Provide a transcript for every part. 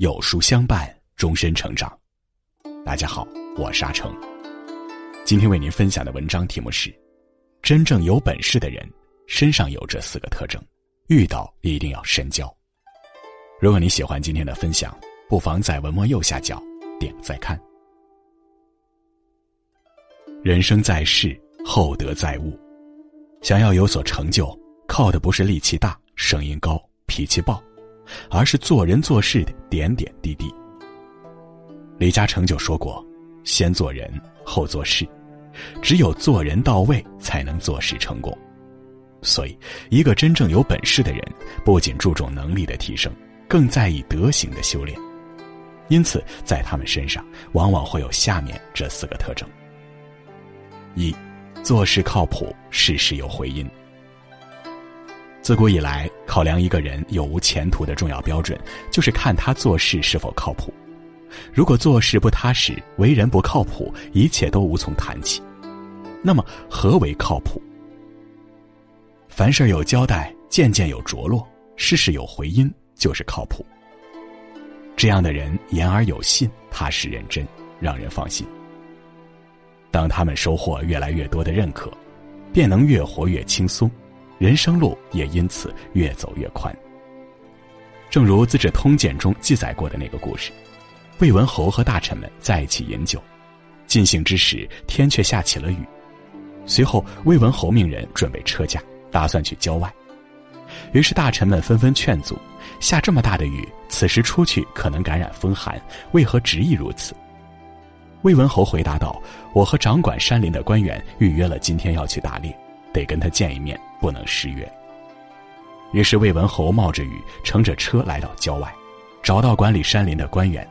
有书相伴，终身成长。大家好，我是阿成。今天为您分享的文章题目是：真正有本事的人身上有这四个特征，遇到一定要深交。如果你喜欢今天的分享，不妨在文末右下角点再看。人生在世，厚德载物。想要有所成就，靠的不是力气大、声音高、脾气暴。而是做人做事的点点滴滴。李嘉诚就说过：“先做人，后做事，只有做人到位，才能做事成功。”所以，一个真正有本事的人，不仅注重能力的提升，更在意德行的修炼。因此，在他们身上，往往会有下面这四个特征：一，做事靠谱，事事有回音。自古以来，考量一个人有无前途的重要标准，就是看他做事是否靠谱。如果做事不踏实，为人不靠谱，一切都无从谈起。那么，何为靠谱？凡事有交代，件件有着落，事事有回音，就是靠谱。这样的人言而有信，踏实认真，让人放心。当他们收获越来越多的认可，便能越活越轻松。人生路也因此越走越宽。正如《资治通鉴》中记载过的那个故事，魏文侯和大臣们在一起饮酒，尽兴之时，天却下起了雨。随后，魏文侯命人准备车驾，打算去郊外。于是，大臣们纷纷劝阻：下这么大的雨，此时出去可能感染风寒，为何执意如此？魏文侯回答道：“我和掌管山林的官员预约了，今天要去打猎。”得跟他见一面，不能失约。于是魏文侯冒着雨，乘着车来到郊外，找到管理山林的官员，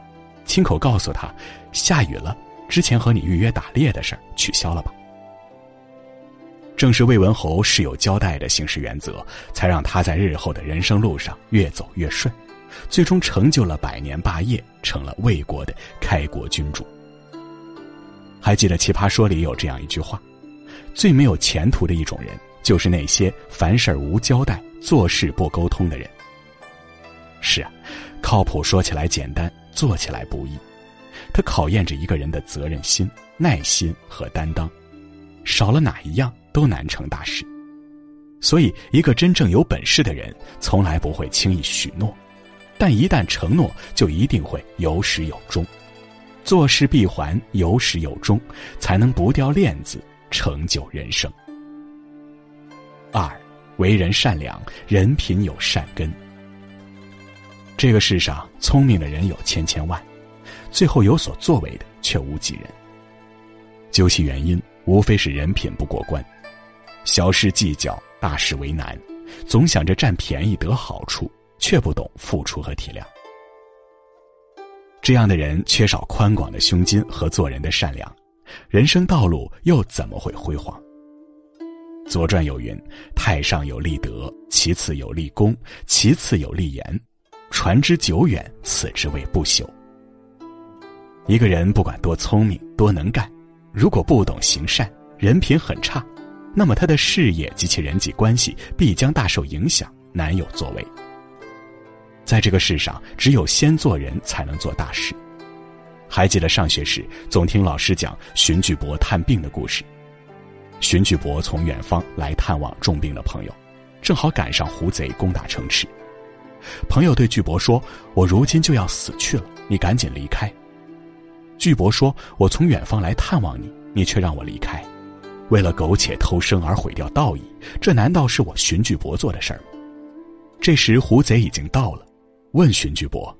亲口告诉他：下雨了，之前和你预约打猎的事儿取消了吧。正是魏文侯是有交代的行事原则，才让他在日后的人生路上越走越顺，最终成就了百年霸业，成了魏国的开国君主。还记得《奇葩说》里有这样一句话。最没有前途的一种人，就是那些凡事无交代、做事不沟通的人。是啊，靠谱说起来简单，做起来不易。它考验着一个人的责任心、耐心和担当，少了哪一样都难成大事。所以，一个真正有本事的人，从来不会轻易许诺，但一旦承诺，就一定会有始有终。做事必还有始有终，才能不掉链子。成就人生。二，为人善良，人品有善根。这个世上聪明的人有千千万，最后有所作为的却无几人。究其原因，无非是人品不过关，小事计较，大事为难，总想着占便宜得好处，却不懂付出和体谅。这样的人缺少宽广的胸襟和做人的善良。人生道路又怎么会辉煌？《左传》有云：“太上有立德，其次有立功，其次有立言。传之久远，此之谓不朽。”一个人不管多聪明、多能干，如果不懂行善，人品很差，那么他的事业及其人际关系必将大受影响，难有作为。在这个世上，只有先做人，才能做大事。还记得上学时总听老师讲荀巨伯探病的故事。荀巨伯从远方来探望重病的朋友，正好赶上胡贼攻打城池。朋友对巨伯说：“我如今就要死去了，你赶紧离开。”巨伯说：“我从远方来探望你，你却让我离开，为了苟且偷生而毁掉道义，这难道是我荀巨伯做的事儿吗？”这时胡贼已经到了，问荀巨伯。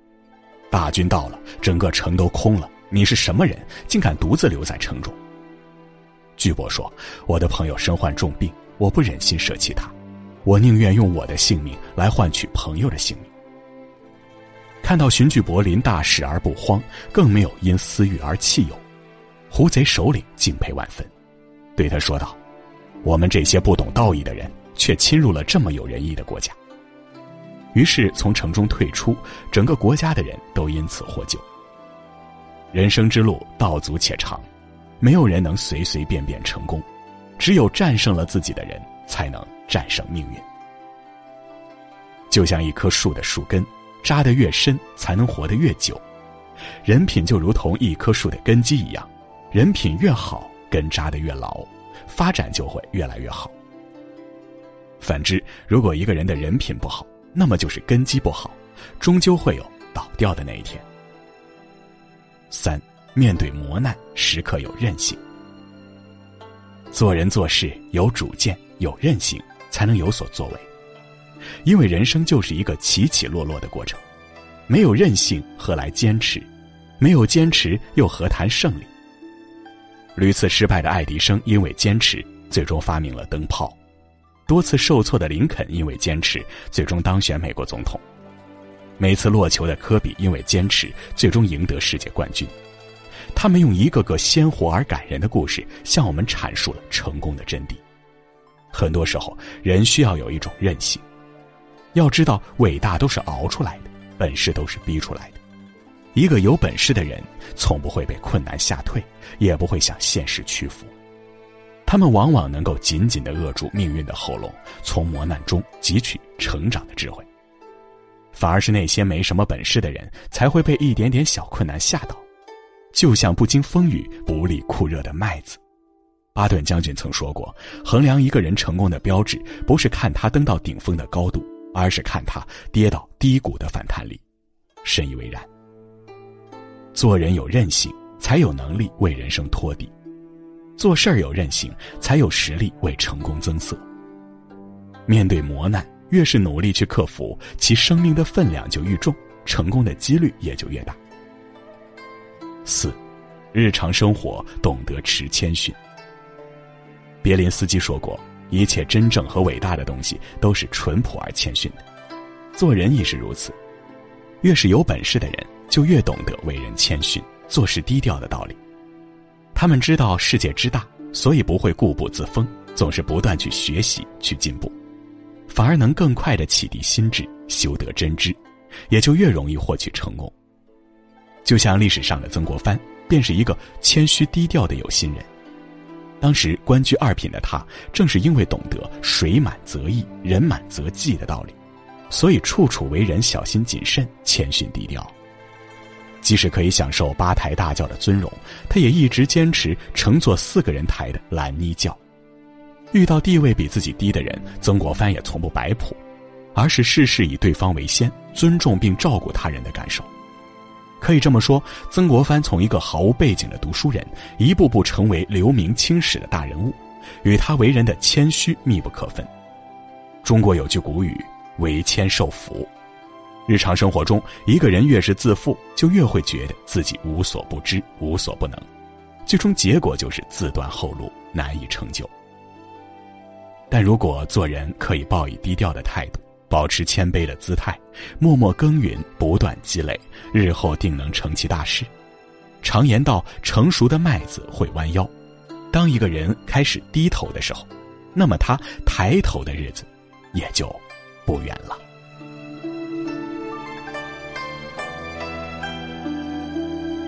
大军到了，整个城都空了。你是什么人，竟敢独自留在城中？巨伯说：“我的朋友身患重病，我不忍心舍弃他，我宁愿用我的性命来换取朋友的性命。”看到荀巨伯临大事而不慌，更没有因私欲而弃友，胡贼首领敬佩万分，对他说道：“我们这些不懂道义的人，却侵入了这么有仁义的国家。”于是从城中退出，整个国家的人都因此获救。人生之路道阻且长，没有人能随随便便成功，只有战胜了自己的人，才能战胜命运。就像一棵树的树根，扎得越深，才能活得越久。人品就如同一棵树的根基一样，人品越好，根扎得越牢，发展就会越来越好。反之，如果一个人的人品不好，那么就是根基不好，终究会有倒掉的那一天。三，面对磨难，时刻有韧性。做人做事有主见、有韧性，才能有所作为。因为人生就是一个起起落落的过程，没有韧性何来坚持？没有坚持又何谈胜利？屡次失败的爱迪生因为坚持，最终发明了灯泡；多次受挫的林肯因为坚持，最终当选美国总统；每次落球的科比因为坚持，最终赢得世界冠军。他们用一个个鲜活而感人的故事，向我们阐述了成功的真谛。很多时候，人需要有一种韧性。要知道，伟大都是熬出来的，本事都是逼出来的。一个有本事的人，从不会被困难吓退，也不会向现实屈服。他们往往能够紧紧的扼住命运的喉咙，从磨难中汲取成长的智慧。反而是那些没什么本事的人，才会被一点点小困难吓倒，就像不经风雨、不历酷热的麦子。巴顿将军曾说过：“衡量一个人成功的标志，不是看他登到顶峰的高度。”而是看他跌到低谷的反弹力，深以为然。做人有韧性，才有能力为人生托底；做事儿有韧性，才有实力为成功增色。面对磨难，越是努力去克服，其生命的分量就愈重，成功的几率也就越大。四，日常生活懂得持谦逊。别林斯基说过。一切真正和伟大的东西都是淳朴而谦逊的，做人亦是如此。越是有本事的人，就越懂得为人谦逊、做事低调的道理。他们知道世界之大，所以不会固步自封，总是不断去学习、去进步，反而能更快的启迪心智、修得真知，也就越容易获取成功。就像历史上的曾国藩，便是一个谦虚低调的有心人。当时官居二品的他，正是因为懂得“水满则溢，人满则溢”的道理，所以处处为人小心谨慎、谦逊低调。即使可以享受八抬大轿的尊荣，他也一直坚持乘坐四个人抬的蓝泥轿。遇到地位比自己低的人，曾国藩也从不摆谱，而是事事以对方为先，尊重并照顾他人的感受。可以这么说，曾国藩从一个毫无背景的读书人，一步步成为留名青史的大人物，与他为人的谦虚密不可分。中国有句古语：“为谦受福。”日常生活中，一个人越是自负，就越会觉得自己无所不知、无所不能，最终结果就是自断后路，难以成就。但如果做人可以抱以低调的态度，保持谦卑的姿态，默默耕耘，不断积累，日后定能成其大事。常言道：“成熟的麦子会弯腰。”当一个人开始低头的时候，那么他抬头的日子也就不远了。